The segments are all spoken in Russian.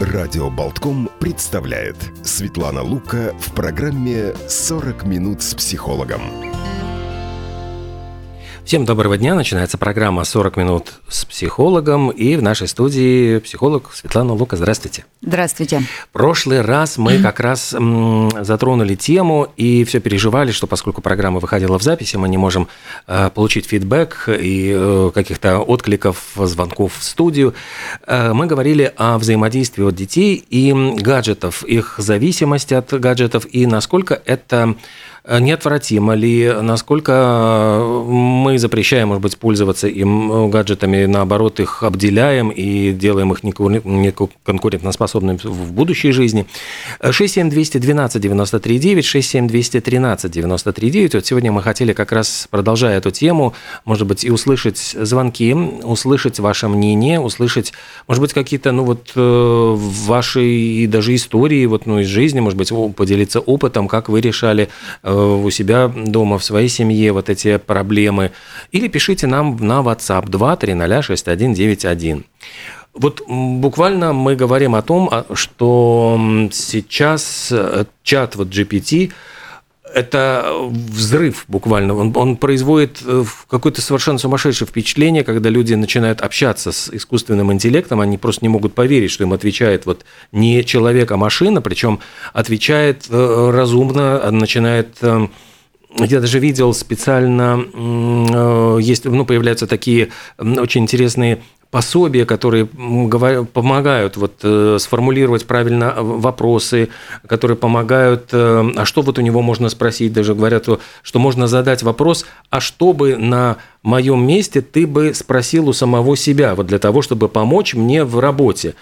Радио Болтком представляет Светлана Лука в программе «40 минут с психологом». Всем доброго дня. Начинается программа «40 минут с психологом». И в нашей студии психолог Светлана Лука. Здравствуйте. Здравствуйте. Прошлый раз мы как раз затронули тему и все переживали, что поскольку программа выходила в записи, мы не можем э, получить фидбэк и э, каких-то откликов, звонков в студию. Э, мы говорили о взаимодействии от детей и гаджетов, их зависимости от гаджетов и насколько это неотвратимо ли, насколько э, мы запрещаем, может быть, пользоваться им э, гаджетами, наоборот, их обделяем и делаем их неконкурентоспособными в будущей жизни. 67212 93 9, 67213 93 9. Вот сегодня мы хотели как раз, продолжая эту тему, может быть, и услышать звонки, услышать ваше мнение, услышать, может быть, какие-то, ну вот, ваши даже истории, вот, ну, из жизни, может быть, поделиться опытом, как вы решали у себя дома, в своей семье вот эти проблемы. Или пишите нам на WhatsApp 2306191. Вот буквально мы говорим о том, а, что сейчас э, чат вот GPT это взрыв буквально. Он, он производит э, какое-то совершенно сумасшедшее впечатление, когда люди начинают общаться с искусственным интеллектом, они просто не могут поверить, что им отвечает вот не человек, а машина, причем отвечает э, разумно, начинает э, я даже видел специально, есть, ну, появляются такие очень интересные пособия, которые помогают вот э, сформулировать правильно э, вопросы, которые помогают, э, а что вот у него можно спросить, даже говорят, что можно задать вопрос, а что бы на моем месте ты бы спросил у самого себя, вот для того, чтобы помочь мне в работе.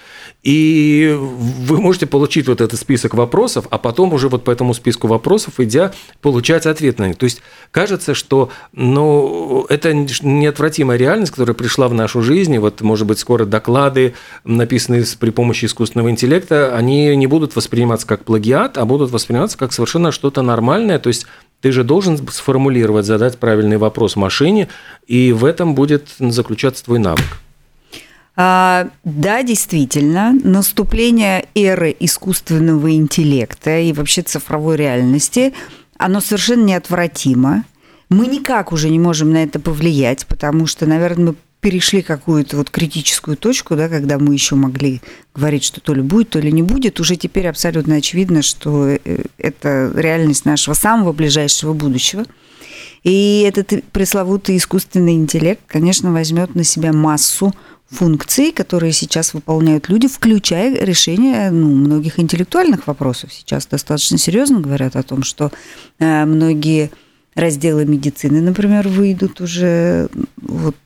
И вы можете получить вот этот список вопросов, а потом уже вот по этому списку вопросов, идя, получать ответ на них. То есть кажется, что ну, это неотвратимая реальность, которая пришла в нашу жизнь, и вот, может быть, скоро доклады, написанные при помощи искусственного интеллекта, они не будут восприниматься как плагиат, а будут восприниматься как совершенно что-то нормальное, то есть ты же должен сформулировать, задать правильный вопрос машине, и в этом будет заключаться твой навык. А, да, действительно, наступление эры искусственного интеллекта и вообще цифровой реальности, оно совершенно неотвратимо. Мы никак уже не можем на это повлиять, потому что, наверное, мы перешли какую-то вот критическую точку, да, когда мы еще могли говорить, что то ли будет, то ли не будет, уже теперь абсолютно очевидно, что э, это реальность нашего самого ближайшего будущего. И этот пресловутый искусственный интеллект, конечно, возьмет на себя массу функций, которые сейчас выполняют люди, включая решение ну, многих интеллектуальных вопросов. Сейчас достаточно серьезно говорят о том, что э, многие разделы медицины, например, выйдут уже вот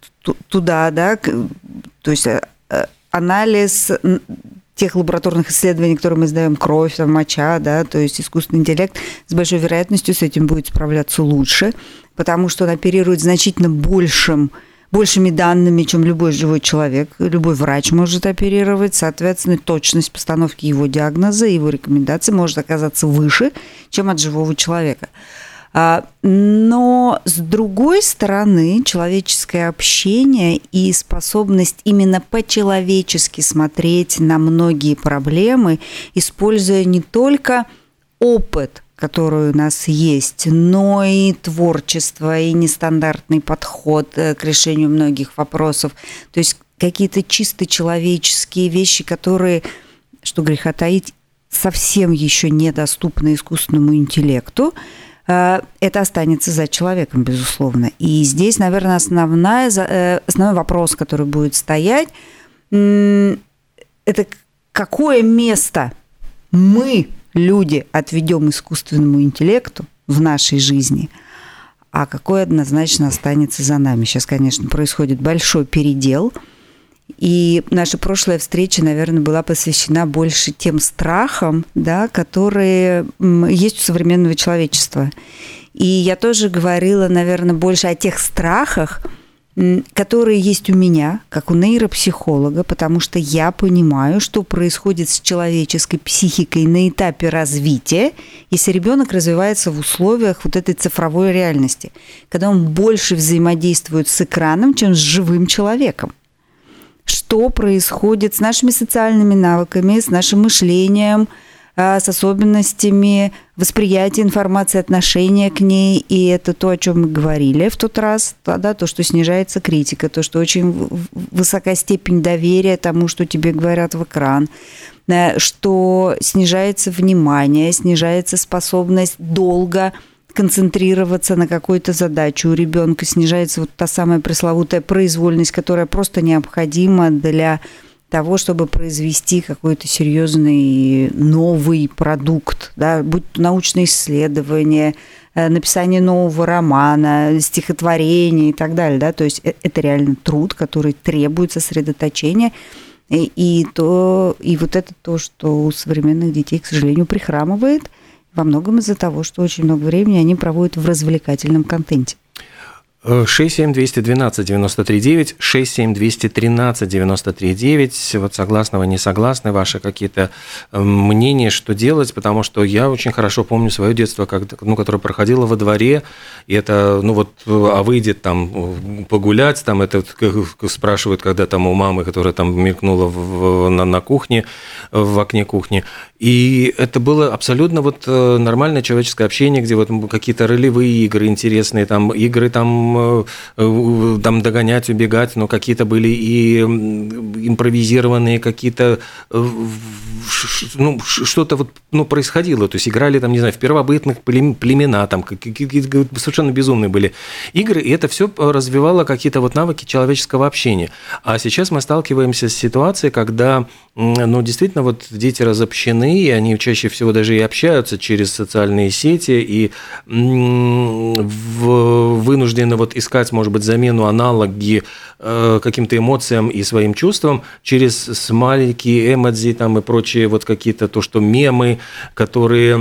туда, да, то есть э, э, анализ тех лабораторных исследований, которые мы сдаем, кровь, там, моча, да, то есть искусственный интеллект с большой вероятностью с этим будет справляться лучше, потому что он оперирует значительно большим большими данными, чем любой живой человек, любой врач может оперировать, соответственно, точность постановки его диагноза, его рекомендаций может оказаться выше, чем от живого человека. А, но с другой стороны, человеческое общение и способность именно по-человечески смотреть на многие проблемы, используя не только опыт который у нас есть, но и творчество, и нестандартный подход э, к решению многих вопросов. То есть какие-то чисто человеческие вещи, которые, что греха таить, совсем еще недоступны искусственному интеллекту, э, это останется за человеком, безусловно. И здесь, наверное, основная, э, основной вопрос, который будет стоять, это какое место мы люди отведем искусственному интеллекту в нашей жизни, а какой однозначно останется за нами. Сейчас, конечно, происходит большой передел, и наша прошлая встреча, наверное, была посвящена больше тем страхам, да, которые есть у современного человечества. И я тоже говорила, наверное, больше о тех страхах, которые есть у меня, как у нейропсихолога, потому что я понимаю, что происходит с человеческой психикой на этапе развития, если ребенок развивается в условиях вот этой цифровой реальности, когда он больше взаимодействует с экраном, чем с живым человеком. Что происходит с нашими социальными навыками, с нашим мышлением, с особенностями восприятия информации, отношения к ней. И это то, о чем мы говорили в тот раз, да, то, что снижается критика, то, что очень высока степень доверия тому, что тебе говорят в экран, что снижается внимание, снижается способность долго концентрироваться на какой-то задаче у ребенка, снижается вот та самая пресловутая произвольность, которая просто необходима для того, чтобы произвести какой-то серьезный новый продукт, да, будь то научное исследование, э, написание нового романа, стихотворения и так далее, да, то есть э, это реально труд, который требует сосредоточения, и, и то, и вот это то, что у современных детей, к сожалению, прихрамывает – во многом из-за того, что очень много времени они проводят в развлекательном контенте. 67212 939, 67213 939. Вот согласны вы, не согласны, ваши какие-то э, мнения, что делать, потому что я очень хорошо помню свое детство, как, ну, которое проходило во дворе, и это, ну вот, а выйдет там погулять, там это спрашивают, когда там у мамы, которая там мелькнула в, на, на кухне, в окне кухни, и это было абсолютно вот э, нормальное человеческое общение, где вот какие-то ролевые игры интересные, там игры там, э, там догонять, убегать, но какие-то были и импровизированные, какие-то э, ну, что-то вот ну, происходило. То есть играли там, не знаю, в первобытных племена, там какие-то совершенно безумные были игры, и это все развивало какие-то вот навыки человеческого общения. А сейчас мы сталкиваемся с ситуацией, когда ну, действительно, вот дети разобщены, и они чаще всего даже и общаются через социальные сети, и вынуждены вот искать, может быть, замену, аналоги э, каким-то эмоциям и своим чувствам через смайлики, эмодзи там и прочие вот какие-то, то, что мемы, которые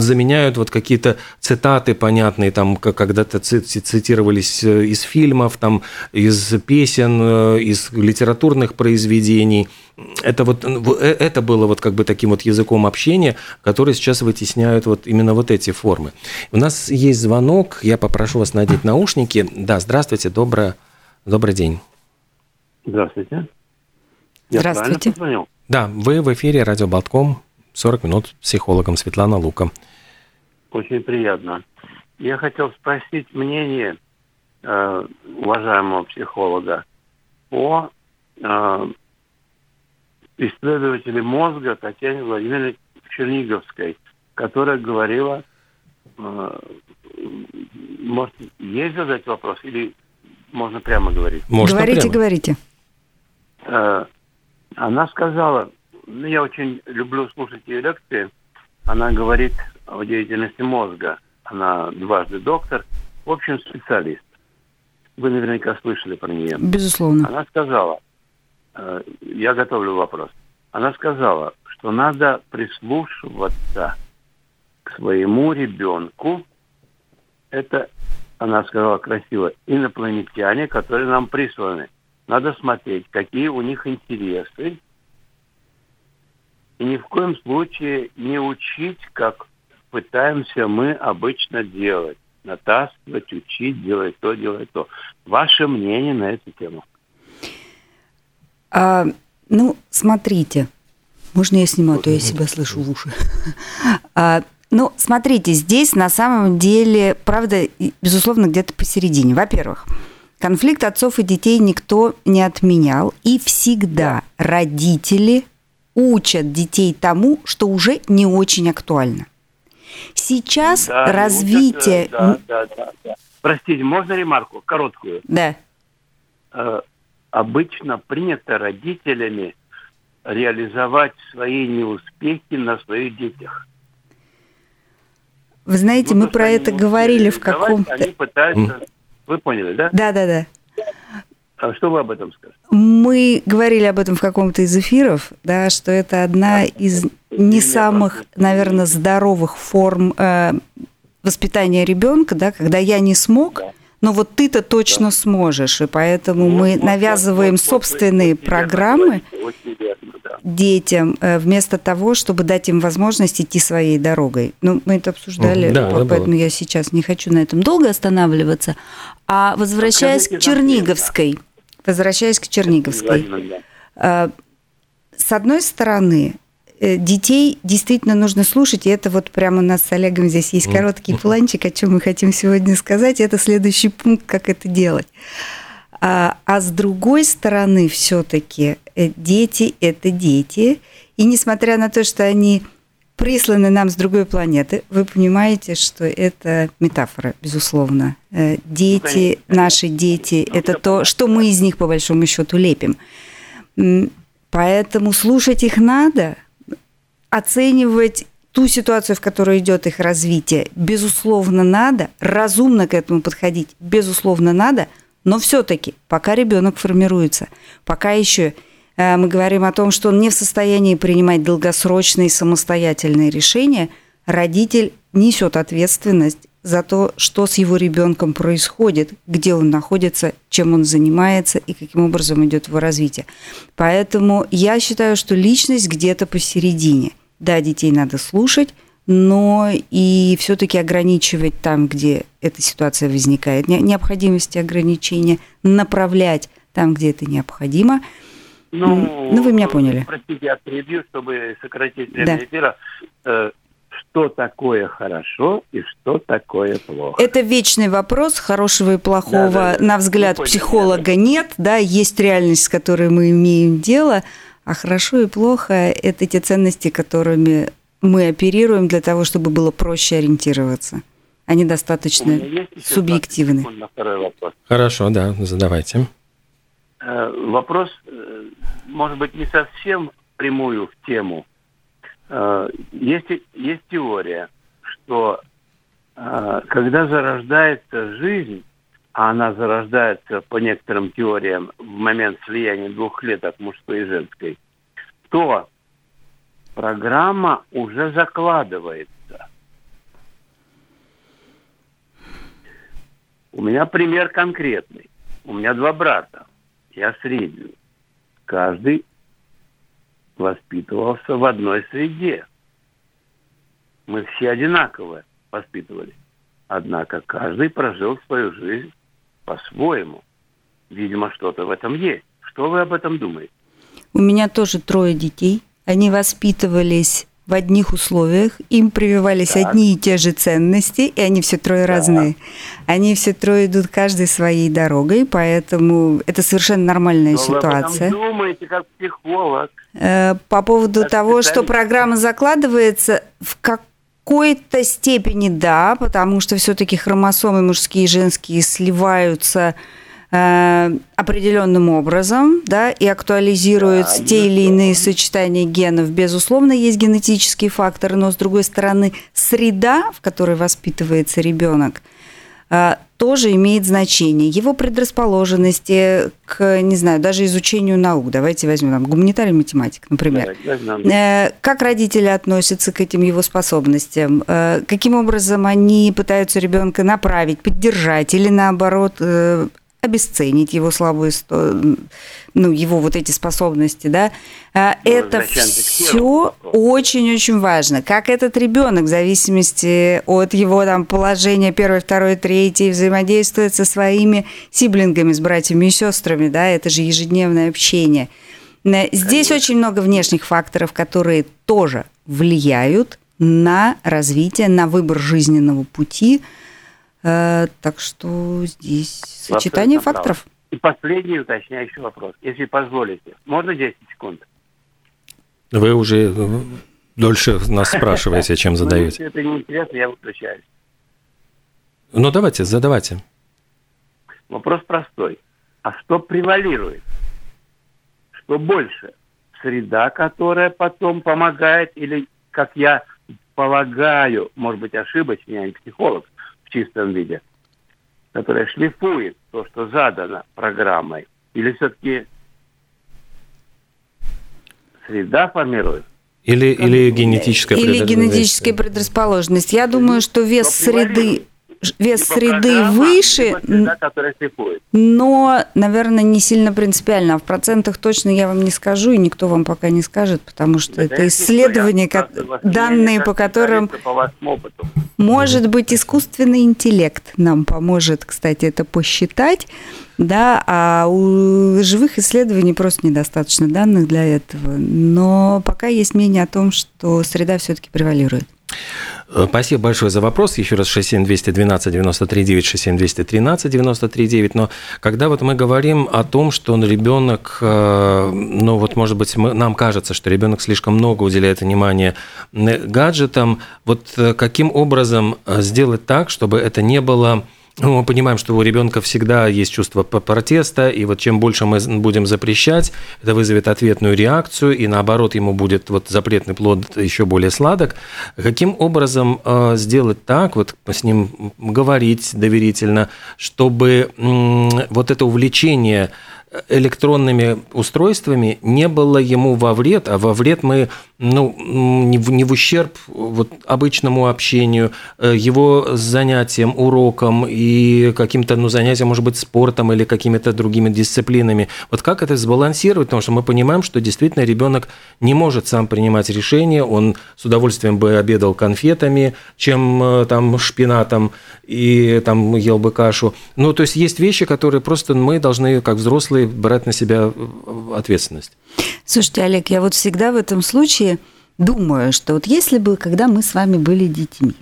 заменяют вот какие-то цитаты понятные, там, когда-то цитировались э, из фильмов, там, из песен, э, из литературных произведений – это вот э, это было вот как бы таким вот языком общения, который сейчас вытесняют вот именно вот эти формы. У нас есть звонок, я попрошу вас надеть наушники. Да, здравствуйте, доброе, добрый день. Здравствуйте. Я здравствуйте. Позвонил? Да, вы в эфире Радио Болтком, 40 минут с психологом Светлана Лука. Очень приятно. Я хотел спросить мнение э, уважаемого психолога о э, исследователя мозга Татьяне Владимировне Черниговской, которая говорила, э, может, есть задать вопрос или можно прямо говорить? Можно говорите, прямо. говорите. Э, она сказала, ну, я очень люблю слушать ее лекции, она говорит о деятельности мозга. Она дважды доктор, в общем, специалист. Вы наверняка слышали про нее. Безусловно. Она сказала, Э, я готовлю вопрос. Она сказала, что надо прислушиваться к своему ребенку. Это, она сказала красиво, инопланетяне, которые нам присланы. Надо смотреть, какие у них интересы, и ни в коем случае не учить, как пытаемся мы обычно делать. Натаскивать, учить, делать то, делать то. Ваше мнение на эту тему? А, ну, смотрите. Можно я сниму, а то я себя слышу в уши. А, ну, смотрите, здесь на самом деле, правда, безусловно, где-то посередине. Во-первых, конфликт отцов и детей никто не отменял. И всегда родители учат детей тому, что уже не очень актуально. Сейчас да, развитие... Учат, да, да, да, да. Простите, можно ремарку, короткую? Да. Э, обычно принято родителями реализовать свои неуспехи на своих детях. Вы знаете, ну, мы про это говорили в каком-то... Они пытаются... Вы поняли, да? Да, да, да. А что вы об этом скажете? Мы говорили об этом в каком-то из эфиров, да, что это одна из не самых, наверное, здоровых форм э, воспитания ребенка, да, когда я не смог, да но вот ты-то точно да. сможешь, и поэтому вот, мы вот, навязываем вот, собственные вот, программы верно, да. детям э, вместо того, чтобы дать им возможность идти своей дорогой. Ну, мы это обсуждали, да, поэтому я сейчас не хочу на этом долго останавливаться. А возвращаясь к Черниговской, возвращаясь к Черниговской. Э, с одной стороны, детей действительно нужно слушать, и это вот прямо у нас с Олегом здесь есть короткий планчик, о чем мы хотим сегодня сказать, это следующий пункт, как это делать. А, а с другой стороны, все-таки э, дети – это дети, и несмотря на то, что они присланы нам с другой планеты, вы понимаете, что это метафора, безусловно. Э, дети, наши дети – это то, что мы из них, по большому счету, лепим. Поэтому слушать их надо, оценивать ту ситуацию, в которой идет их развитие, безусловно, надо, разумно к этому подходить, безусловно, надо, но все-таки, пока ребенок формируется, пока еще Э, мы говорим о том, что он не в состоянии принимать долгосрочные самостоятельные решения, родитель несет ответственность за то, что с его ребенком происходит, где он находится, чем он занимается и каким образом идет его развитие. Поэтому я считаю, что личность где-то посередине. Да, детей надо слушать, но и все-таки ограничивать там, где эта ситуация возникает, необходимости ограничения, направлять там, где это необходимо – ну, ну, вы меня поняли. Простите, я перебью, чтобы сократить время да. эфира. Э, что такое хорошо и что такое плохо. Это вечный вопрос хорошего и плохого, да, да, на взгляд психолога нет, да, есть реальность, с которой мы имеем дело, а хорошо и плохо – это те ценности, которыми мы оперируем для того, чтобы было проще ориентироваться. Они достаточно субъективны. Хорошо, да, задавайте. Э, вопрос, э, может быть, не совсем прямую в тему. Э, есть, есть теория, что когда зарождается жизнь, а она зарождается по некоторым теориям в момент слияния двух клеток мужской и женской, то программа уже закладывается. У меня пример конкретный. У меня два брата я средний. Каждый воспитывался в одной среде. Мы все одинаково воспитывались. Однако каждый прожил свою жизнь по-своему. Видимо, что-то в этом есть. Что вы об этом думаете? У меня тоже трое детей. Они воспитывались в одних условиях, им прививались так. одни и те же ценности, и они все трое да. разные. Они все трое идут каждой своей дорогой, поэтому это совершенно нормальная Но ситуация. Вы думаете, как психолог. Э, по поводу как того, что программа закладывается, в какой-то степени да, потому что все-таки хромосомы мужские и женские сливаются Э, определенным образом, да, и актуализируют да, те или иные сочетания генов. Безусловно, есть генетический фактор, но с другой стороны, среда, в которой воспитывается ребенок, э, тоже имеет значение. Его предрасположенности к, не знаю, даже изучению наук. Давайте возьмем там, гуманитарий математик, например. Да, э, как родители относятся к этим его способностям? Каким образом они пытаются ребенка направить, поддержать или наоборот обесценить его слабые, ну, его вот эти способности, да, а, ну, это все очень-очень важно. Как этот ребенок, в зависимости от его там положения первой, второй, третьей, взаимодействует со своими сиблингами, с братьями и сестрами, да, это же ежедневное общение. Здесь Конечно. очень много внешних факторов, которые тоже влияют на развитие, на выбор жизненного пути, Э, так что здесь сочетание факторов. И последний уточняющий вопрос, если позволите. Можно 10 секунд? Вы уже э, дольше нас спрашиваете, чем задаете. Если это неинтересно, я выключаюсь. Ну, давайте, задавайте. Вопрос простой. А что превалирует? Что больше? Среда, которая потом помогает, или, как я полагаю, может быть, ошибочно, я не психолог, чистом виде, которая шлифует то, что задано программой, или все-таки среда формирует? Или, или генетическая Или генетическая предрасположенность. Я думаю, что вес среды вес Либо среды выше, среда, но, наверное, не сильно принципиально. А в процентах точно я вам не скажу, и никто вам пока не скажет, потому что Да, это исследования, я ко- данные, по которым по. Может быть, искусственный интеллект нам поможет, кстати, это посчитать, да, а у живых исследований просто недостаточно данных для этого. Но пока есть мнение о том, что среда все-таки превалирует. Э, Спасибо большое за вопрос. Еще раз 67212 93 9, 67213 93 9. Но когда вот мы говорим о том, что ребенок, э, ну вот может быть мы, нам кажется, что ребенок слишком много уделяет внимания э, гаджетам, вот каким образом сделать так, чтобы это не было ну, мы понимаем, что у ребенка всегда есть чувство протеста, и вот чем больше мы будем запрещать, это вызовет ответную реакцию, и наоборот ему будет вот запретный плод еще более сладок. Каким образом э, сделать так, вот с ним говорить доверительно, чтобы вот это увлечение электронными устройствами не было ему во вред, а во вред мы ну, не, в, не в ущерб вот, обычному общению, э, его занятиям, урокам и каким-то ну, занятиям, может быть, спортом или какими-то другими дисциплинами. Вот как это сбалансировать? Потому что мы понимаем, что действительно ребенок не может сам принимать решения, он с удовольствием бы обедал конфетами, чем э, там шпинатом и там ел бы кашу. Ну, то есть есть вещи, которые просто мы должны, как взрослые, брать на себя э, ответственность. Слушайте, Олег, я вот всегда в этом случае думаю, что вот если бы, когда мы с вами были детьми,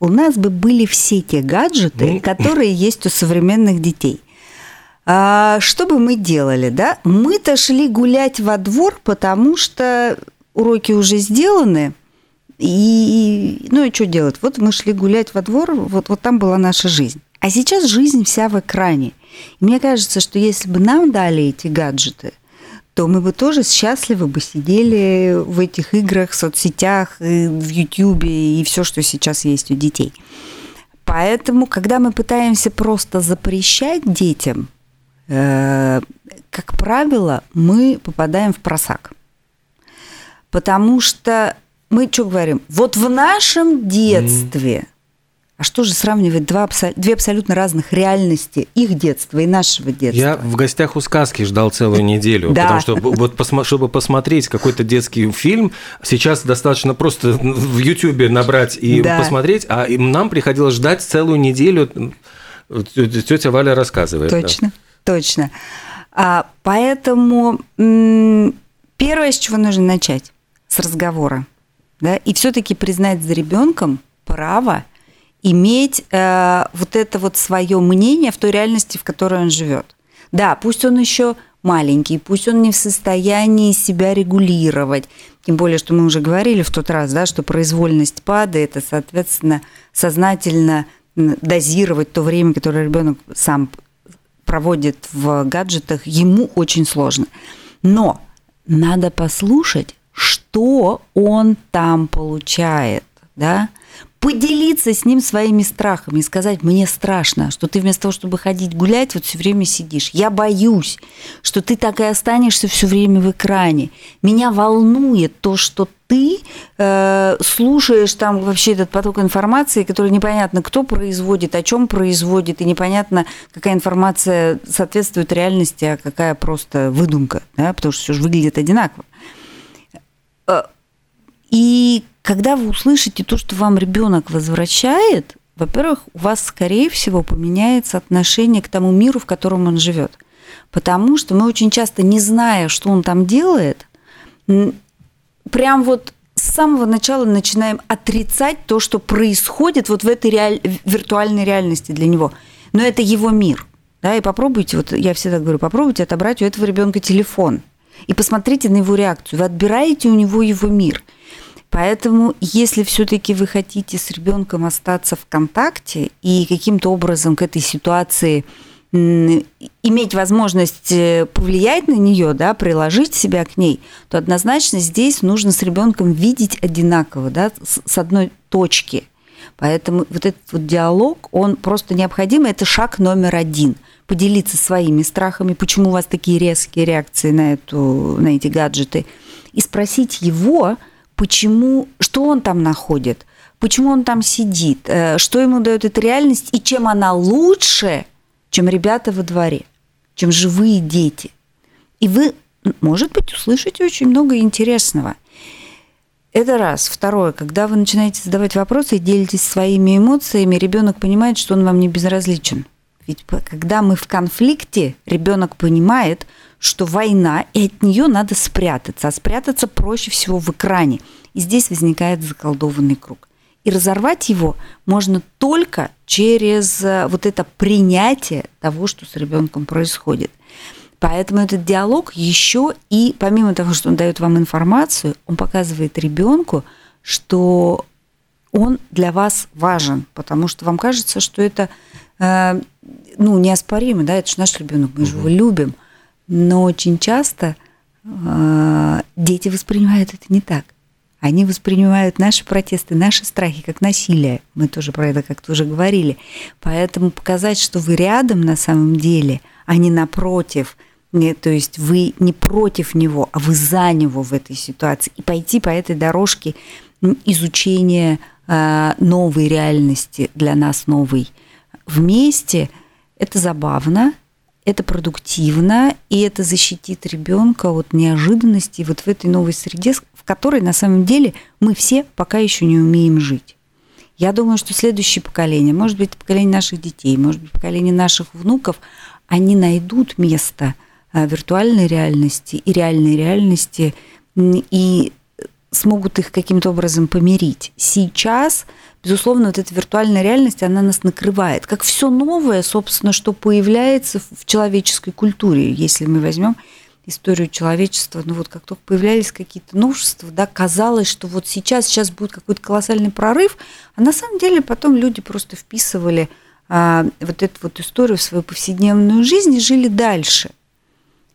у нас бы были все те гаджеты, Ну. которые есть у современных детей. А, что бы мы делали, да? Мы-то шли гулять во двор, потому что уроки уже сделаны, и, ну и что делать? Вот мы шли гулять во двор, вот, вот там была наша жизнь. А сейчас жизнь вся в экране. И мне кажется, что если бы нам дали эти гаджеты, то мы бы тоже счастливо бы сидели в этих играх, соцсетях, в Ютьюбе и все, что сейчас есть у детей. Поэтому, когда мы пытаемся просто запрещать детям, э, как правило, мы попадаем в просак. Потому что мы что говорим? Вот в нашем детстве. А что же сравнивать два, две абсолютно разных реальности их детства и нашего детства? Я в гостях у сказки ждал целую неделю, потому что вот чтобы посмотреть какой-то детский фильм, сейчас достаточно просто в Ютубе набрать и посмотреть, а нам приходилось ждать целую неделю. Тетя Валя рассказывает. Точно, точно. А, поэтому первое, с чего нужно начать, с разговора, да, и все-таки признать за ребенком право иметь э, вот это вот свое мнение в той реальности, в которой он живет. Да, пусть он еще маленький, пусть он не в состоянии себя регулировать. Тем более, что мы уже говорили в тот раз, да, что произвольность падает, и, соответственно, сознательно дозировать то время, которое ребенок сам проводит в гаджетах, ему очень сложно. Но надо послушать, что он там получает, да, поделиться с ним своими страхами и сказать, мне страшно, что ты вместо того, чтобы ходить гулять, вот все время сидишь. Я боюсь, что ты так и останешься все время в экране. Меня волнует то, что ты э, слушаешь там вообще этот поток информации, который непонятно, кто производит, о чем производит, и непонятно, какая информация соответствует реальности, а какая просто выдумка, да, потому что все же выглядит одинаково. И когда вы услышите то, что вам ребенок возвращает, во-первых, у вас, скорее всего, поменяется отношение к тому миру, в котором он живет. Потому что мы очень часто, не зная, что он там делает, прям вот с самого начала начинаем отрицать то, что происходит вот в этой реаль... виртуальной реальности для него. Но это его мир. Да, и попробуйте, вот я всегда говорю, попробуйте отобрать у этого ребенка телефон и посмотрите на его реакцию. Вы отбираете у него его мир. Поэтому, если все-таки вы хотите с ребенком остаться в контакте и каким-то образом к этой ситуации иметь возможность э, повлиять на нее, да, приложить себя к ней, то однозначно здесь нужно с ребенком видеть одинаково, да, с одной точки. Поэтому вот этот вот диалог, он просто необходим, это шаг номер один. Поделиться своими страхами, почему у вас такие резкие реакции на, эту, на эти гаджеты, и спросить его, почему, что он там находит, почему он там сидит, э, что ему дает эта реальность и чем она лучше, чем ребята во дворе, чем живые дети. И вы, может быть, услышите очень много интересного. Это раз. Второе, когда вы начинаете задавать вопросы и делитесь своими эмоциями, ребенок понимает, что он вам не безразличен. Ведь когда мы в конфликте, ребенок понимает, что война, и от нее надо спрятаться. А спрятаться проще всего в экране. И здесь возникает заколдованный круг. И разорвать его можно только через э, вот это принятие того, что с ребенком происходит. Поэтому этот диалог еще и, помимо того, что он дает вам информацию, он показывает ребенку, что он для вас важен, потому что вам кажется, что это э, ну, неоспоримо, да, это же наш ребенок, мы же его любим. Но очень часто э, дети воспринимают это не так. Они воспринимают наши протесты, наши страхи как насилие. Мы тоже про это как-то уже говорили. Поэтому показать, что вы рядом на самом деле, а не напротив – не, то есть вы не против него, а вы за него в этой ситуации. И пойти по этой дорожке изучения э, новой реальности, для нас новой, вместе, это забавно, это продуктивно, и это защитит ребенка от неожиданностей вот в этой новой среде, в которой на самом деле мы все пока еще не умеем жить. Я думаю, что следующее поколение, может быть, поколение наших детей, может быть, поколение наших внуков, они найдут место – Э, виртуальной реальности и реальной реальности и смогут их каким-то образом помирить. Сейчас, безусловно, вот эта виртуальная реальность, она нас накрывает. Как все новое, собственно, что появляется в человеческой культуре. Если мы возьмем историю человечества, ну вот как только появлялись какие-то новшества, да, казалось, что вот сейчас, сейчас будет какой-то колоссальный прорыв, а на самом деле потом люди просто вписывали а, вот эту вот историю в свою повседневную жизнь и жили дальше –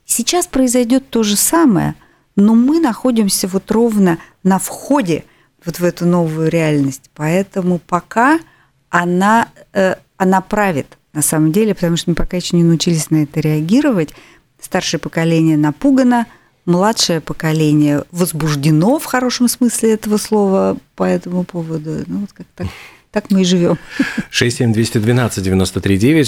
Сейчас произойдет то же самое, но мы находимся вот ровно на входе вот в эту новую реальность. Поэтому пока она, э, она правит на самом деле, потому что мы пока еще не научились на это реагировать. Старшее поколение напугано, младшее поколение возбуждено в хорошем смысле этого слова по этому поводу. Ну, вот как так так мы и живем. 67212-93-9,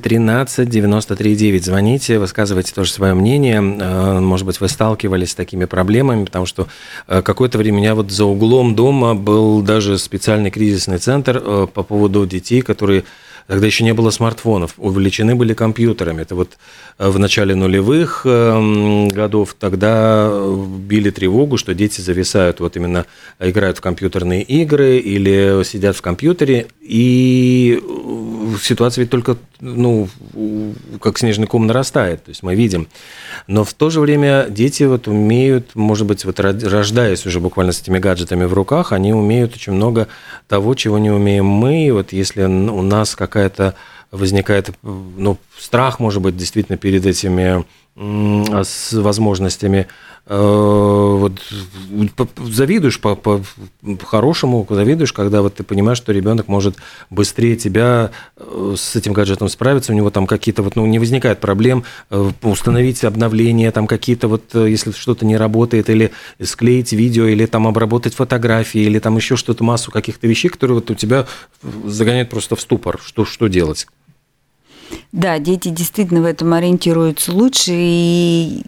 67213-93-9. Звоните, высказывайте тоже свое мнение. Э, может быть, вы сталкивались с такими проблемами, потому что э, какое-то время у меня вот за углом дома был даже специальный кризисный центр э, по поводу детей, которые Тогда еще не было смартфонов, увлечены были компьютерами. Это вот э, в начале нулевых эм, годов тогда э, били тревогу, что дети зависают, вот именно играют в компьютерные игры или сидят в компьютере, и э, ситуация ведь только, ну, как снежный ком нарастает, то есть мы видим. Но в то же время дети вот умеют, может быть, вот рождаясь уже буквально с этими гаджетами в руках, они умеют очень много того, чего не умеем мы. И вот если у нас какая какая-то возникает, ну, страх, может быть, действительно перед этими с возможностями. Э, вот завидуешь по, по хорошему, завидуешь, когда вот ты понимаешь, что ребенок может быстрее тебя э, с этим гаджетом справиться, у него там какие-то вот, ну, не возникает проблем э, установить обновления, там какие-то вот, если что-то не работает, или склеить видео, или там обработать фотографии, или там еще что-то, массу каких-то вещей, которые вот у тебя загоняют просто в ступор, что, что делать. Да, дети действительно в этом ориентируются лучше, и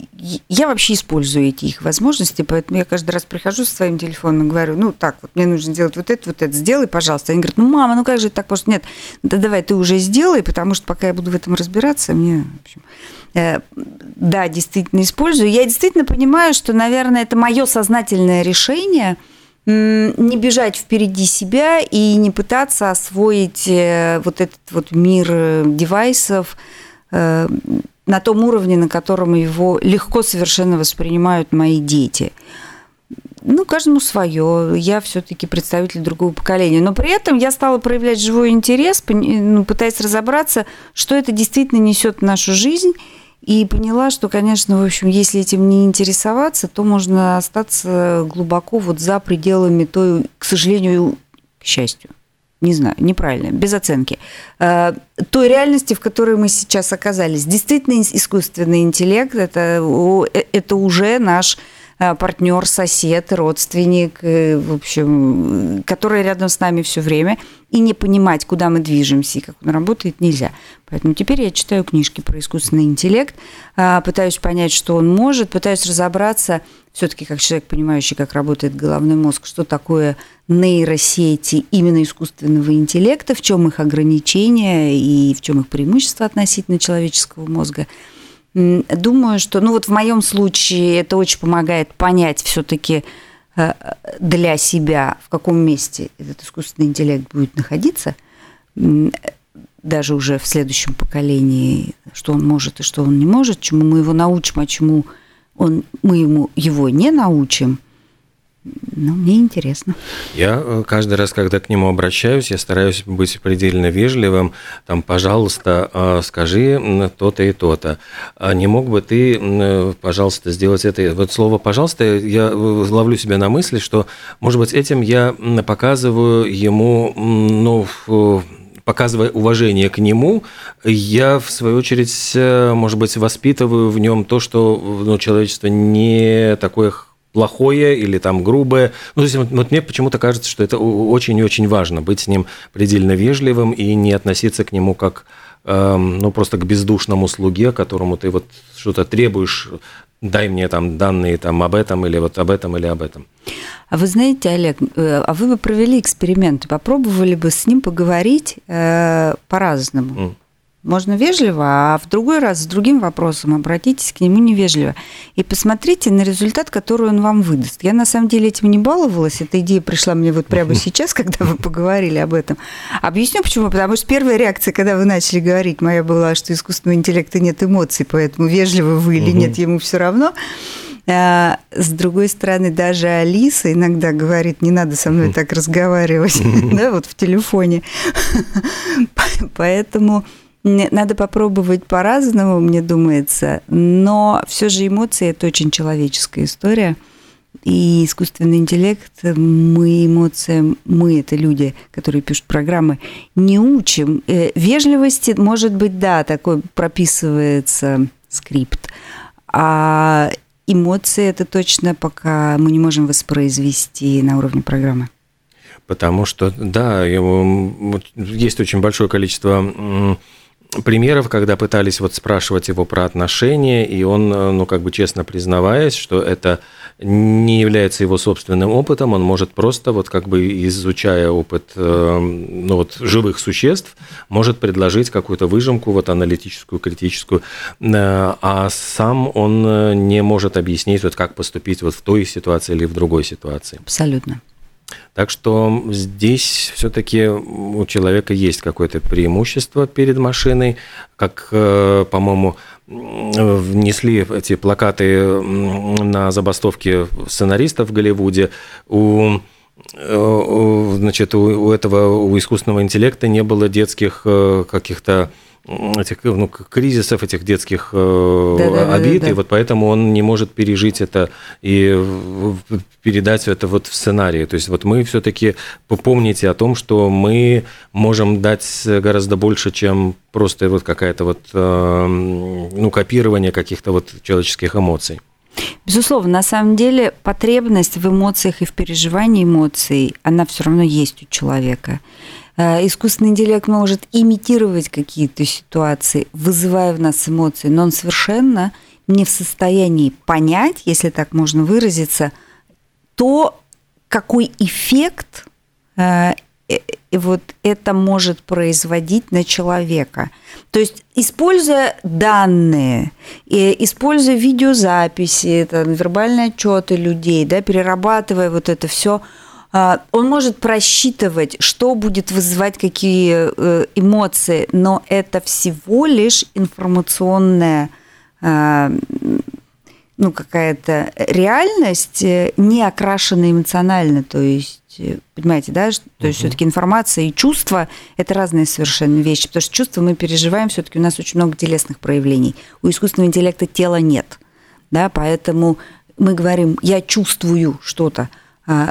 я вообще использую эти их возможности, поэтому я каждый раз прихожу со своим телефоном и говорю, ну так, вот мне нужно сделать вот это, вот это, сделай, пожалуйста. Они говорят, ну, мама, ну как же так просто? Нет, да давай ты уже сделай, потому что пока я буду в этом разбираться, мне, в общем, э, да, действительно использую. Я действительно понимаю, что, наверное, это мое сознательное решение – не бежать впереди себя и не пытаться освоить э, вот этот вот мир э, девайсов э, на том уровне, на котором его легко совершенно воспринимают мои дети. Ну, каждому свое. Я все-таки представитель другого поколения. Но при этом я стала проявлять живой интерес, ну, пытаясь разобраться, что это действительно несет в нашу жизнь и поняла, что, конечно, в общем, если этим не интересоваться, то можно остаться глубоко вот за пределами той, к сожалению, к счастью, не знаю, неправильно, без оценки, э, той реальности, в которой мы сейчас оказались. Действительно, искусственный интеллект это, – это уже наш э, партнер, сосед, родственник, э, в общем, который рядом с нами все время, и не понимать, куда мы движемся и как он работает, нельзя. Поэтому теперь я читаю книжки про искусственный интеллект, а, пытаюсь понять, что он может, пытаюсь разобраться, все-таки как человек, понимающий, как работает головной мозг, что такое нейросети именно искусственного интеллекта, в чем их ограничения и в чем их преимущества относительно человеческого мозга. Думаю, что, ну вот в моем случае это очень помогает понять все-таки э, для себя, в каком месте этот искусственный интеллект будет находиться, даже уже в следующем поколении, что он может и что он не может, чему мы его научим, а чему он, мы ему его не научим – ну, мне интересно. Я э, каждый раз, когда к нему обращаюсь, я стараюсь быть предельно вежливым. Там, пожалуйста, э, скажи то-то и то-то. А не мог бы ты, э, пожалуйста, сделать это? Вот слово «пожалуйста» я ловлю себя на мысли, что, может быть, этим я показываю ему, ну, показывая уважение к нему, я, в свою очередь, может быть, воспитываю в нем то, что ну, человечество не такое плохое или там грубое. Ну, то есть вот, вот мне почему-то кажется, что это очень и очень важно, быть с ним предельно вежливым и не относиться к нему как эм, ну, просто к бездушному слуге, которому ты вот что-то требуешь, дай мне там данные там об этом или вот об этом или об этом. А вы знаете, Олег, э, а вы бы провели эксперимент, попробовали бы с ним поговорить э, по-разному? Mm. Можно вежливо, а в другой раз с другим вопросом обратитесь к нему невежливо. И посмотрите на результат, который он вам выдаст. Я на самом деле этим не баловалась. Эта идея пришла мне вот прямо сейчас, когда вы поговорили об этом. Объясню почему. Потому что первая реакция, когда вы начали говорить, моя была, что искусственного интеллекта нет эмоций, поэтому вежливо вы или нет, ему все равно. А, с другой стороны, даже Алиса иногда говорит, не надо со мной так разговаривать, да, вот в телефоне. Поэтому надо попробовать по-разному, мне думается, но все же эмоции – это очень человеческая история. И искусственный интеллект, мы эмоциям, мы это люди, которые пишут программы, не учим. Э, вежливости, может быть, да, такой прописывается скрипт. А эмоции это точно пока мы не можем воспроизвести на уровне программы. Потому что, да, есть очень большое количество примеров, когда пытались вот спрашивать его про отношения, и он, э, ну, как бы честно признаваясь, что это не является его собственным опытом, он может просто, вот как бы изучая опыт, э, ну, вот живых существ, может предложить какую-то выжимку, вот аналитическую, критическую, э, а сам он не может объяснить, вот как поступить вот в той ситуации или в другой ситуации. Абсолютно. Так что здесь все-таки у человека есть какое-то преимущество перед машиной, как, э, по-моему, внесли эти плакаты на забастовке сценаристов в Голливуде. У э, значит, у этого у искусственного интеллекта не было детских э, каких-то этих ну, кризисов, этих детских э, да, да, обид, да, да, да. и вот поэтому он не может пережить это и передать это вот в сценарии. То есть вот мы все-таки помните о том, что мы можем дать гораздо больше, чем просто вот какая-то вот э, ну копирование каких-то вот человеческих эмоций. Безусловно, на самом деле потребность в эмоциях и в переживании эмоций, она все равно есть у человека. Э, искусственный интеллект может имитировать какие-то ситуации, вызывая в нас эмоции, но он совершенно не в состоянии понять, если так можно выразиться, то, какой эффект э, э, вот это может производить на человека. То есть, используя данные, используя видеозаписи, там, вербальные отчеты людей, да, перерабатывая вот это все, он может просчитывать, что будет вызывать какие э, эмоции, но это всего лишь информационная а, ну, какая-то реальность, э, не окрашенная эмоционально, то есть э, понимаете, да, то есть uh все-таки информация и чувства это разные совершенно вещи, потому что чувства мы переживаем, все-таки у нас очень много телесных проявлений. У искусственного интеллекта тела нет, да, поэтому мы говорим, я чувствую что-то, а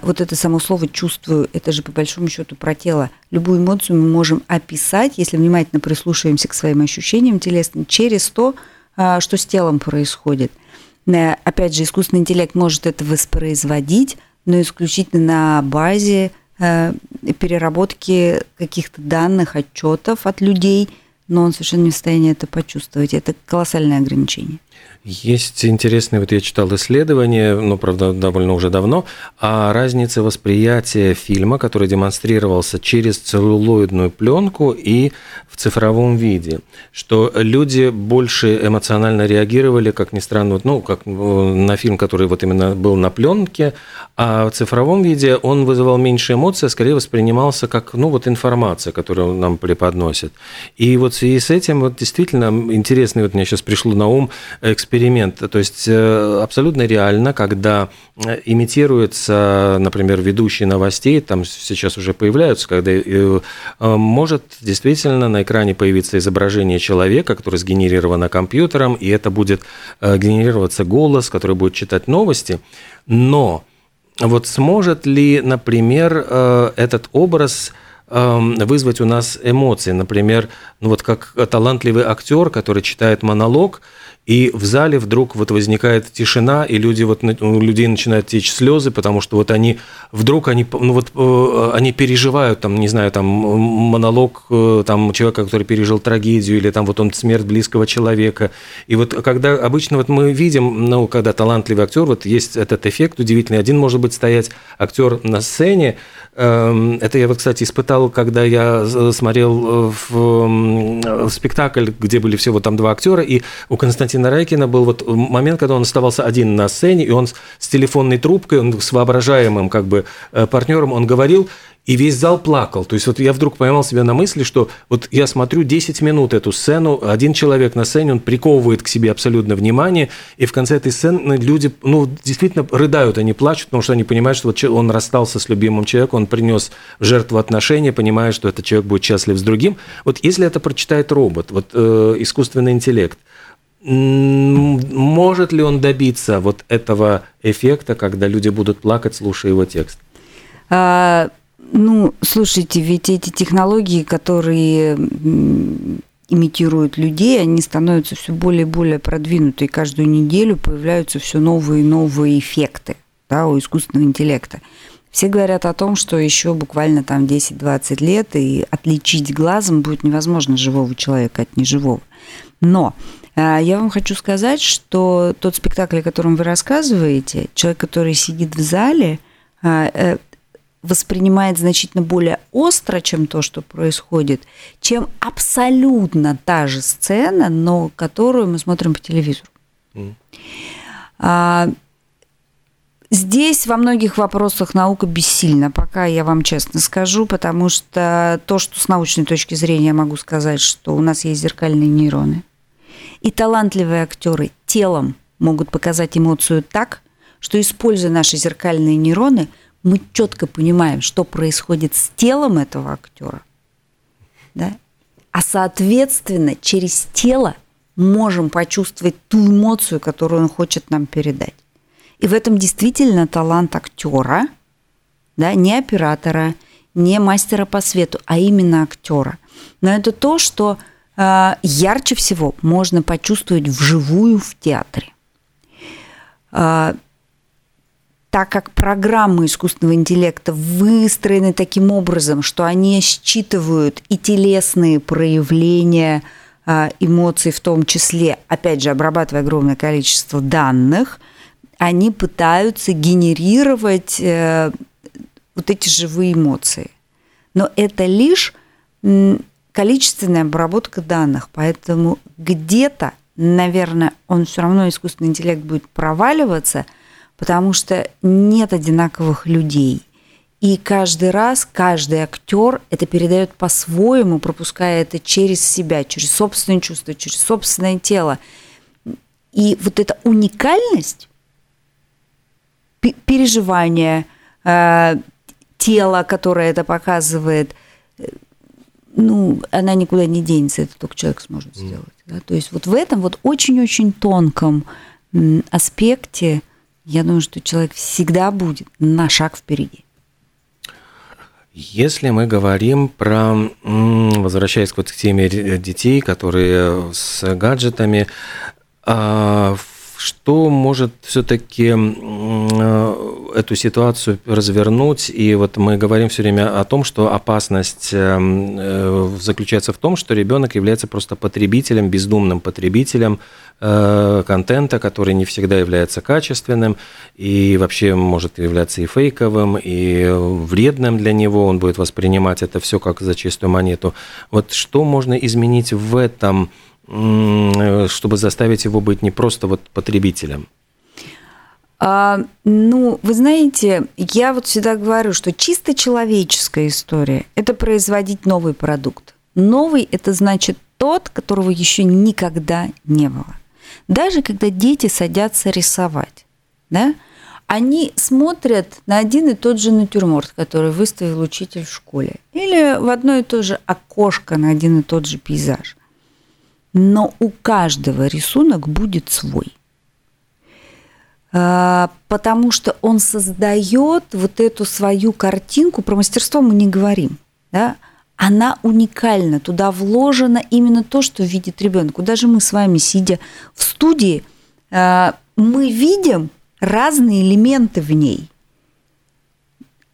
вот это само слово «чувствую», это же по большому счету про тело. Любую эмоцию мы можем описать, если внимательно прислушиваемся к своим ощущениям телесным, через то, а, что с телом происходит. Э, опять же, искусственный интеллект может это воспроизводить, но исключительно на базе э, переработки каких-то данных, отчетов от людей, но он совершенно не в состоянии это почувствовать. Это колоссальное ограничение. Есть интересные, вот я читал исследование, ну, правда, довольно уже давно, о разнице восприятия фильма, который демонстрировался через целлулоидную пленку и в цифровом виде, что люди больше эмоционально реагировали, как ни странно, ну, как э, на фильм, который вот именно был на пленке, а в цифровом виде он вызывал меньше эмоций, а скорее воспринимался как, ну, вот информация, которую нам преподносит. И вот связи с этим вот действительно интересный, вот мне сейчас пришло на ум эксперимент. То есть э, абсолютно реально, когда э, имитируется, например, ведущий новостей, там сейчас уже появляются, когда э, может действительно на экране появиться изображение человека, которое сгенерировано компьютером, и это будет генерироваться голос, который будет читать новости. Но вот сможет ли, например, этот образ вызвать у нас эмоции. Например, ну вот как талантливый актер, который читает монолог, и в зале вдруг вот возникает тишина, и люди вот, у людей начинают течь слезы, потому что вот они вдруг они, ну вот, э, они переживают, там, не знаю, там, монолог э, там, человека, который пережил трагедию, или там вот он смерть близкого человека. И вот когда обычно вот мы видим, ну, когда талантливый актер, вот есть этот эффект удивительный. Один может быть стоять актер на сцене, эм, это я вот, кстати, испытал, когда я смотрел в спектакль, где были всего там два актера, и у Константина Константина Райкина был вот момент, когда он оставался один на сцене, и он с телефонной трубкой, он с воображаемым как бы э, партнером, он говорил, и весь зал плакал. То есть вот я вдруг поймал себя на мысли, что вот я смотрю 10 минут эту сцену, один человек на сцене, он приковывает к себе абсолютно внимание, и в конце этой сцены люди, ну, действительно рыдают, они плачут, потому что они понимают, что вот он расстался с любимым человеком, он принес в жертву отношения, понимая, что этот человек будет счастлив с другим. Вот если это прочитает робот, вот э, искусственный интеллект, может ли он добиться вот этого эффекта, когда люди будут плакать, слушая его текст? А, ну, слушайте, ведь эти технологии, которые имитируют людей, они становятся все более и более продвинуты, и каждую неделю появляются все новые и новые эффекты да, у искусственного интеллекта. Все говорят о том, что еще буквально там 10-20 лет, и отличить глазом будет невозможно живого человека от неживого. Но я вам хочу сказать, что тот спектакль, о котором вы рассказываете, человек, который сидит в зале, а, э, воспринимает значительно более остро, чем то, что происходит, чем абсолютно та же сцена, но которую мы смотрим по телевизору. Mm. Здесь во многих вопросах наука бессильна, пока я вам честно скажу, потому что то, что с научной точки зрения я могу сказать, что у нас есть зеркальные нейроны, и талантливые актеры телом могут показать эмоцию так, что, используя наши зеркальные нейроны, мы четко понимаем, что происходит с телом этого актера. Да? А соответственно, через тело можем почувствовать ту эмоцию, которую он хочет нам передать. И в этом действительно талант актера, да, не оператора, не мастера по свету, а именно актера. Но это то, что ярче всего можно почувствовать вживую в театре. А, так как программы искусственного интеллекта выстроены таким образом, что они считывают и телесные проявления а, эмоций, в том числе, опять же, обрабатывая огромное количество данных, они пытаются генерировать э, вот эти живые эмоции. Но это лишь количественная обработка данных, поэтому где-то, наверное, он все равно искусственный интеллект будет проваливаться, потому что нет одинаковых людей. И каждый раз каждый актер это передает по-своему, пропуская это через себя, через собственные чувства, через собственное тело. И вот эта уникальность переживания, э, тела, которое это показывает, ну, она никуда не денется, это только человек сможет сделать. Да? То есть вот в этом вот очень-очень тонком аспекте, я думаю, что человек всегда будет на шаг впереди. Если мы говорим про, возвращаясь вот к теме детей, которые с гаджетами, а, что может все-таки эту ситуацию развернуть? И вот мы говорим все время о том, что опасность заключается в том, что ребенок является просто потребителем, бездумным потребителем контента, который не всегда является качественным и вообще может являться и фейковым, и вредным для него. Он будет воспринимать это все как за чистую монету. Вот что можно изменить в этом? Чтобы заставить его быть не просто вот потребителем? А, ну, вы знаете, я вот всегда говорю, что чисто человеческая история – это производить новый продукт. Новый – это значит тот, которого еще никогда не было. Даже когда дети садятся рисовать, да, они смотрят на один и тот же натюрморт, который выставил учитель в школе, или в одно и то же окошко на один и тот же пейзаж но у каждого рисунок будет свой. А, потому что он создает вот эту свою картинку, про мастерство мы не говорим, да? она уникальна, туда вложено именно то, что видит ребенок. Даже мы с вами, сидя в студии, а, мы видим разные элементы в ней –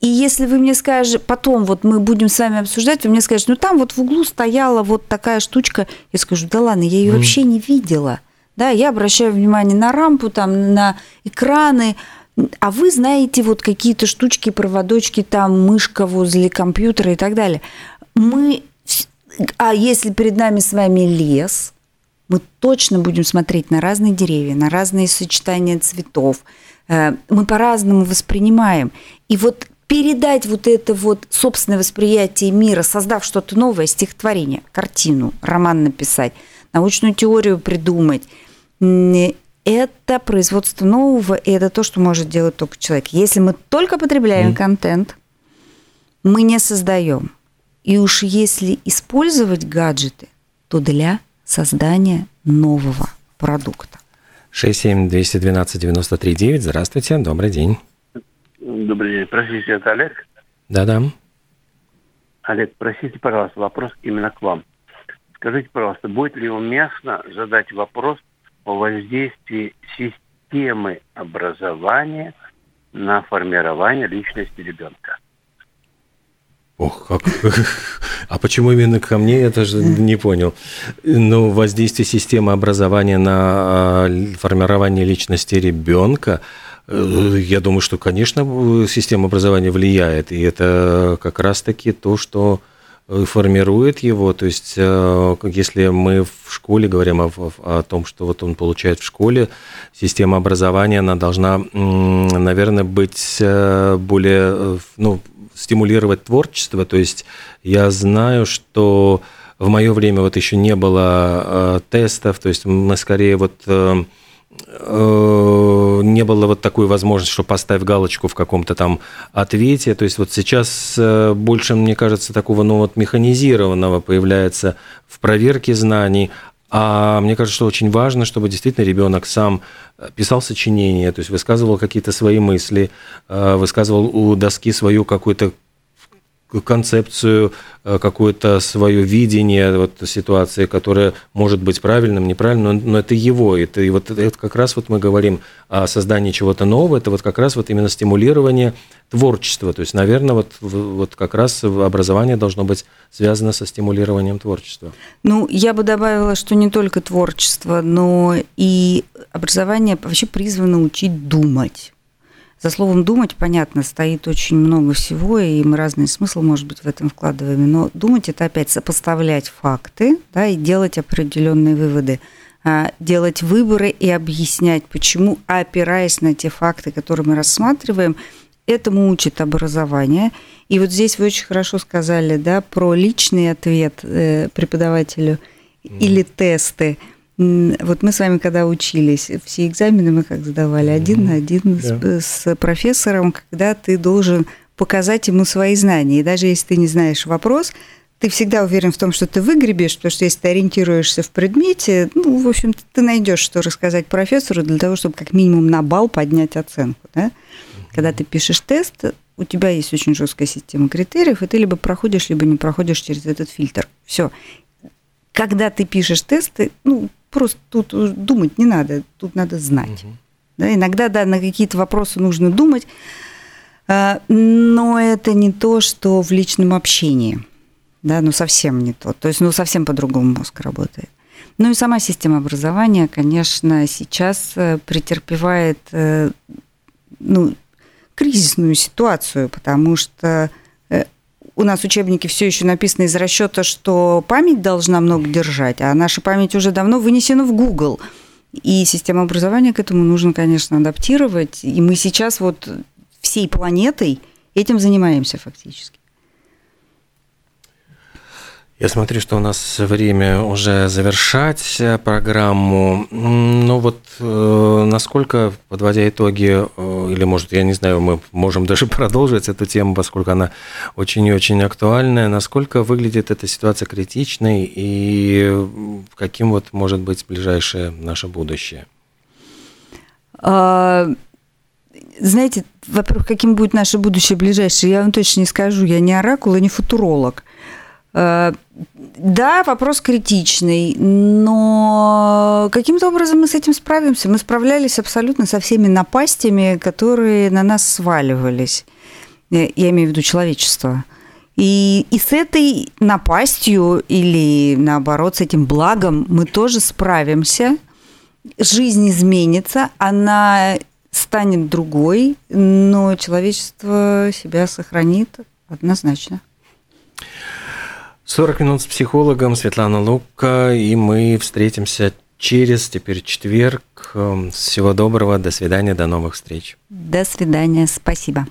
и если вы мне скажете, потом вот мы будем с вами обсуждать, вы мне скажете, ну там вот в углу стояла вот такая штучка, я скажу, да ладно, я ее mm. вообще не видела. Да, я обращаю внимание на рампу, там, на экраны, а вы знаете вот какие-то штучки, проводочки, там мышка возле компьютера и так далее. Мы, а если перед нами с вами лес, мы точно будем смотреть на разные деревья, на разные сочетания цветов. Э, мы по-разному воспринимаем. И вот передать вот это вот собственное восприятие мира, создав что-то новое, стихотворение, картину, роман написать, научную теорию придумать, это производство нового, и это то, что может делать только человек. Если мы только потребляем mm. контент, мы не создаем. И уж если использовать гаджеты, то для создания нового продукта. 67212-93-9. Здравствуйте, добрый день. Добрый день. Простите, это Олег? Да-да. Олег, простите, пожалуйста, вопрос именно к вам. Скажите, пожалуйста, будет ли уместно задать вопрос о воздействии системы образования на формирование личности ребенка? Ох, как... А почему именно ко мне, я даже не понял. Ну, воздействие системы образования на а, формирование личности ребенка – я думаю, что, конечно, система образования влияет, и это как раз-таки то, что э, формирует его. То есть, э, если мы в школе говорим о, о том, что вот он получает в школе, система образования, она должна, наверное, быть более, ну, стимулировать творчество. То есть, я знаю, что в мое время вот еще не было тестов, то есть мы скорее вот Э, не было вот такой возможности, что поставь галочку в каком-то там ответе. То есть вот сейчас э, больше, мне кажется, такого ну, вот механизированного появляется в проверке знаний, а мне кажется, что очень важно, чтобы действительно ребенок сам писал сочинения, то есть высказывал какие-то свои мысли, э, высказывал у доски свою какую-то концепцию, э, какое-то свое видение вот, ситуации, которая может быть правильным, неправильным, но это его. Это, и вот это как раз вот мы говорим о создании чего-то нового, это вот как раз вот именно стимулирование творчества. То есть, наверное, вот, вот как раз образование должно быть связано со стимулированием творчества. Ну, я бы добавила, что не только творчество, но и образование вообще призвано учить думать. За словом «думать», понятно, стоит очень много всего, и мы разные смыслы, может быть, в этом вкладываем. Но думать – это опять сопоставлять факты да, и делать определенные выводы а, делать выборы и объяснять, почему, опираясь на те факты, которые мы рассматриваем, этому учит образование. И вот здесь вы очень хорошо сказали да, про личный ответ э, преподавателю mm. или тесты – вот мы с вами, когда учились, все экзамены мы как сдавали один на один да. с, с профессором, когда ты должен показать ему свои знания. И даже если ты не знаешь вопрос, ты всегда уверен в том, что ты выгребешь, потому что если ты ориентируешься в предмете, ну, в общем, ты найдешь, что рассказать профессору для того, чтобы как минимум на бал поднять оценку. Да? Когда ты пишешь тест, у тебя есть очень жесткая система критериев, и ты либо проходишь, либо не проходишь через этот фильтр. Все. Когда ты пишешь тесты, ну, просто тут думать не надо, тут надо знать. Угу. Да, иногда, да, на какие-то вопросы нужно думать, а, но это не то, что в личном общении. Да, ну совсем не то. То есть, ну совсем по-другому мозг работает. Ну и сама система образования, конечно, сейчас э, претерпевает э, ну, кризисную ситуацию, потому что э, у нас учебники все еще написаны из расчета, что память должна много держать, а наша память уже давно вынесена в Google. И систему образования к этому нужно, конечно, адаптировать. И мы сейчас вот всей планетой этим занимаемся фактически. Я смотрю, что у нас время уже завершать э, программу. Ну вот, э, насколько, подводя итоги, э, или, может, я не знаю, мы можем даже продолжить эту тему, поскольку она очень и очень актуальная, насколько выглядит эта ситуация критичной и каким вот может быть ближайшее наше будущее? А, знаете, во-первых, каким будет наше будущее ближайшее, я вам точно не скажу. Я не оракул и не футуролог. Э, да, вопрос критичный, но каким-то образом мы с этим справимся. Мы справлялись абсолютно со всеми напастями, которые на нас сваливались. Я имею в виду человечество. И, и с этой напастью или, наоборот, с этим благом мы тоже справимся. Жизнь изменится, она станет другой, но человечество себя сохранит однозначно. 40 минут с психологом Светлана Лука, и мы встретимся через теперь четверг. Всего доброго, до свидания, до новых встреч. До свидания, спасибо.